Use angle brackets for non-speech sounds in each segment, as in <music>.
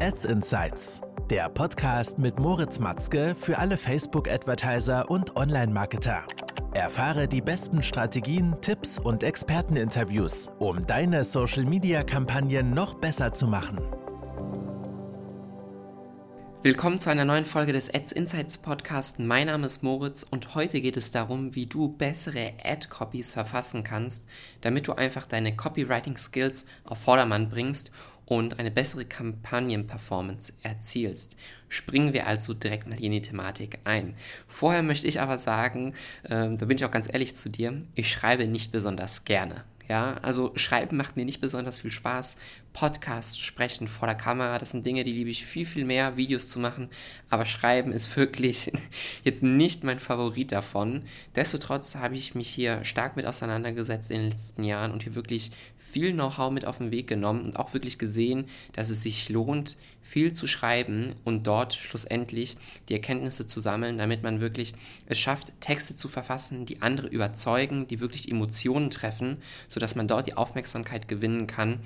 Ads Insights, der Podcast mit Moritz Matzke für alle Facebook-Advertiser und Online-Marketer. Erfahre die besten Strategien, Tipps und Experteninterviews, um deine Social-Media-Kampagnen noch besser zu machen. Willkommen zu einer neuen Folge des Ads Insights Podcast. Mein Name ist Moritz und heute geht es darum, wie du bessere Ad-Copies verfassen kannst, damit du einfach deine Copywriting-Skills auf Vordermann bringst und eine bessere Kampagnenperformance erzielst. Springen wir also direkt mal hier in die Thematik ein. Vorher möchte ich aber sagen, äh, da bin ich auch ganz ehrlich zu dir, ich schreibe nicht besonders gerne. Ja, also schreiben macht mir nicht besonders viel Spaß. Podcast sprechen vor der Kamera, das sind Dinge, die liebe ich viel, viel mehr, Videos zu machen. Aber schreiben ist wirklich <laughs> jetzt nicht mein Favorit davon. Destotrotz habe ich mich hier stark mit auseinandergesetzt in den letzten Jahren und hier wirklich viel Know-how mit auf den Weg genommen und auch wirklich gesehen, dass es sich lohnt, viel zu schreiben und dort schlussendlich die Erkenntnisse zu sammeln, damit man wirklich es schafft, Texte zu verfassen, die andere überzeugen, die wirklich Emotionen treffen, sodass man dort die Aufmerksamkeit gewinnen kann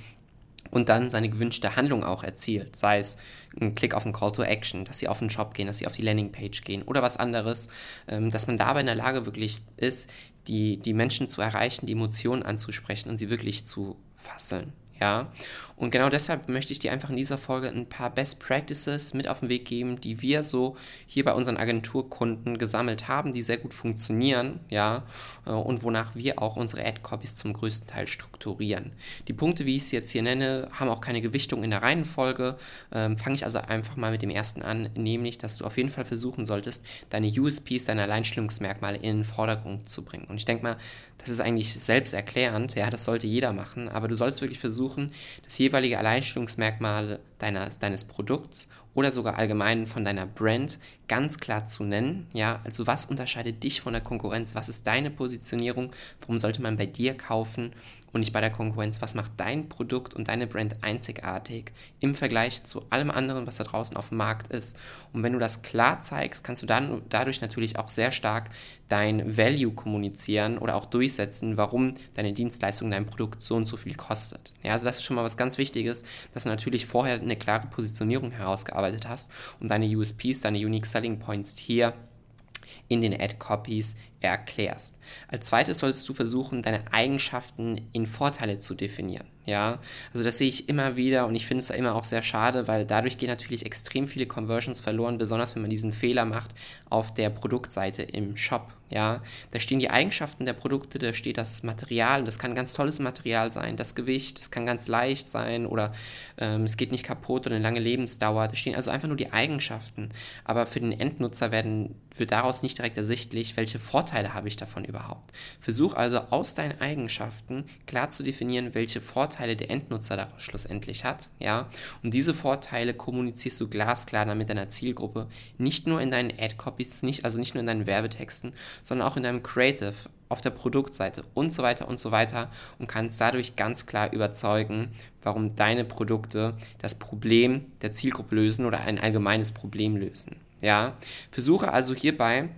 und dann seine gewünschte Handlung auch erzielt. Sei es ein Klick auf einen Call to Action, dass sie auf den Shop gehen, dass sie auf die Landingpage gehen oder was anderes, ähm, dass man dabei in der Lage wirklich ist, die, die Menschen zu erreichen, die Emotionen anzusprechen und sie wirklich zu fasseln. Ja, und genau deshalb möchte ich dir einfach in dieser Folge ein paar Best Practices mit auf den Weg geben, die wir so hier bei unseren Agenturkunden gesammelt haben, die sehr gut funktionieren, ja, äh, und wonach wir auch unsere Ad-Copies zum größten Teil strukturieren. Die Punkte, wie ich es jetzt hier nenne, haben auch keine Gewichtung in der Reihenfolge. Ähm, Fange ich also einfach mal mit dem ersten an, nämlich, dass du auf jeden Fall versuchen solltest, deine USPs, deine Alleinstellungsmerkmale in den Vordergrund zu bringen. Und ich denke mal, das ist eigentlich selbsterklärend, ja, das sollte jeder machen, aber du sollst wirklich versuchen, dass jeder jeweilige Alleinstellungsmerkmale deiner, deines Produkts oder sogar allgemein von deiner Brand ganz klar zu nennen. Ja, also was unterscheidet dich von der Konkurrenz? Was ist deine Positionierung? Warum sollte man bei dir kaufen und nicht bei der Konkurrenz? Was macht dein Produkt und deine Brand einzigartig im Vergleich zu allem anderen, was da draußen auf dem Markt ist? Und wenn du das klar zeigst, kannst du dann dadurch natürlich auch sehr stark dein Value kommunizieren oder auch durchsetzen, warum deine Dienstleistung, dein Produkt so und so viel kostet. Ja, also das ist schon mal was ganz Wichtiges, dass du natürlich vorher eine klare Positionierung herausgearbeitet hast und deine USPs, deine Unique Selling Points hier in den Ad-Copies erklärst. Als zweites solltest du versuchen, deine Eigenschaften in Vorteile zu definieren. Ja, also das sehe ich immer wieder und ich finde es immer auch sehr schade, weil dadurch gehen natürlich extrem viele Conversions verloren, besonders wenn man diesen Fehler macht auf der Produktseite im Shop. Ja, da stehen die Eigenschaften der Produkte, da steht das Material, das kann ganz tolles Material sein, das Gewicht, das kann ganz leicht sein oder ähm, es geht nicht kaputt oder eine lange Lebensdauer. Da stehen also einfach nur die Eigenschaften. Aber für den Endnutzer werden, wird daraus nicht direkt ersichtlich, welche Vorteile habe ich davon überhaupt. Versuch also aus deinen Eigenschaften klar zu definieren, welche Vorteile der Endnutzer daraus schlussendlich hat. Ja, und diese Vorteile kommunizierst du glasklar dann mit deiner Zielgruppe, nicht nur in deinen Ad-Copies, nicht, also nicht nur in deinen Werbetexten, sondern auch in deinem Creative, auf der Produktseite und so weiter und so weiter und kannst dadurch ganz klar überzeugen, warum deine Produkte das Problem der Zielgruppe lösen oder ein allgemeines Problem lösen. Ja, versuche also hierbei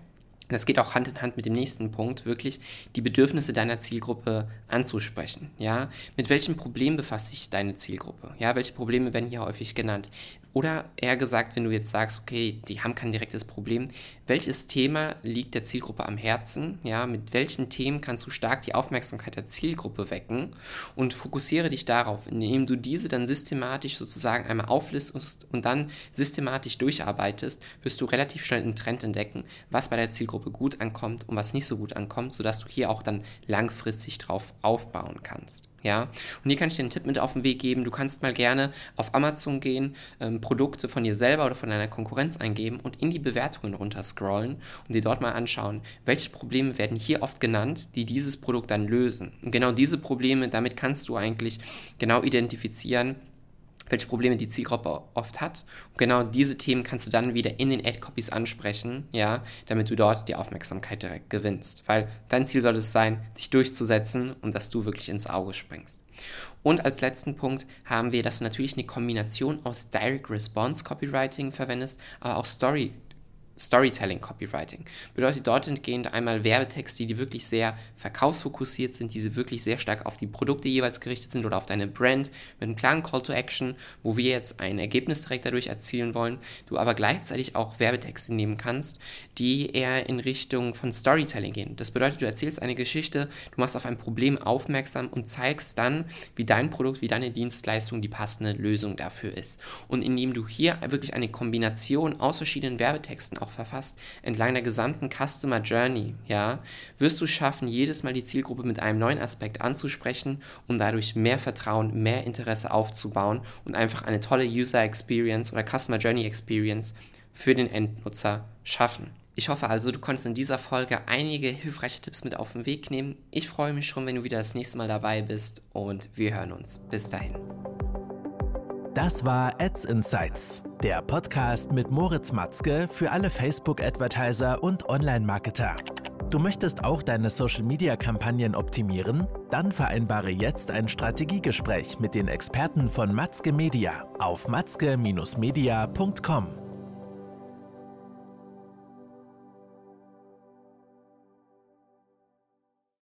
das geht auch Hand in Hand mit dem nächsten Punkt, wirklich die Bedürfnisse deiner Zielgruppe anzusprechen. Ja, mit welchem Problem befasst sich deine Zielgruppe? Ja, welche Probleme werden hier häufig genannt? Oder eher gesagt, wenn du jetzt sagst, okay, die haben kein direktes Problem, welches Thema liegt der Zielgruppe am Herzen? Ja, mit welchen Themen kannst du stark die Aufmerksamkeit der Zielgruppe wecken? Und fokussiere dich darauf, indem du diese dann systematisch sozusagen einmal auflistest und dann systematisch durcharbeitest, wirst du relativ schnell einen Trend entdecken, was bei der Zielgruppe gut ankommt und was nicht so gut ankommt, sodass du hier auch dann langfristig drauf aufbauen kannst. Ja, und hier kann ich dir einen Tipp mit auf den Weg geben. Du kannst mal gerne auf Amazon gehen, ähm, Produkte von dir selber oder von deiner Konkurrenz eingeben und in die Bewertungen runterscrollen und dir dort mal anschauen, welche Probleme werden hier oft genannt, die dieses Produkt dann lösen. Und genau diese Probleme, damit kannst du eigentlich genau identifizieren, welche Probleme die Zielgruppe oft hat. Und genau diese Themen kannst du dann wieder in den Ad-Copies ansprechen, ja, damit du dort die Aufmerksamkeit direkt gewinnst. Weil dein Ziel soll es sein, dich durchzusetzen und dass du wirklich ins Auge springst. Und als letzten Punkt haben wir, dass du natürlich eine Kombination aus Direct Response Copywriting verwendest, aber auch Story Storytelling Copywriting. Bedeutet dort entgehend einmal Werbetexte, die wirklich sehr verkaufsfokussiert sind, diese wirklich sehr stark auf die Produkte jeweils gerichtet sind oder auf deine Brand mit einem klaren Call to Action, wo wir jetzt ein Ergebnis direkt dadurch erzielen wollen, du aber gleichzeitig auch Werbetexte nehmen kannst, die eher in Richtung von Storytelling gehen. Das bedeutet, du erzählst eine Geschichte, du machst auf ein Problem aufmerksam und zeigst dann, wie dein Produkt, wie deine Dienstleistung die passende Lösung dafür ist. Und indem du hier wirklich eine Kombination aus verschiedenen Werbetexten auch verfasst, entlang der gesamten Customer Journey, ja, wirst du schaffen, jedes Mal die Zielgruppe mit einem neuen Aspekt anzusprechen, um dadurch mehr Vertrauen, mehr Interesse aufzubauen und einfach eine tolle User Experience oder Customer Journey Experience für den Endnutzer schaffen. Ich hoffe also, du konntest in dieser Folge einige hilfreiche Tipps mit auf den Weg nehmen. Ich freue mich schon, wenn du wieder das nächste Mal dabei bist und wir hören uns. Bis dahin. Das war Ads Insights, der Podcast mit Moritz Matzke für alle Facebook-Advertiser und Online-Marketer. Du möchtest auch deine Social-Media-Kampagnen optimieren? Dann vereinbare jetzt ein Strategiegespräch mit den Experten von Matzke Media auf matzke-media.com.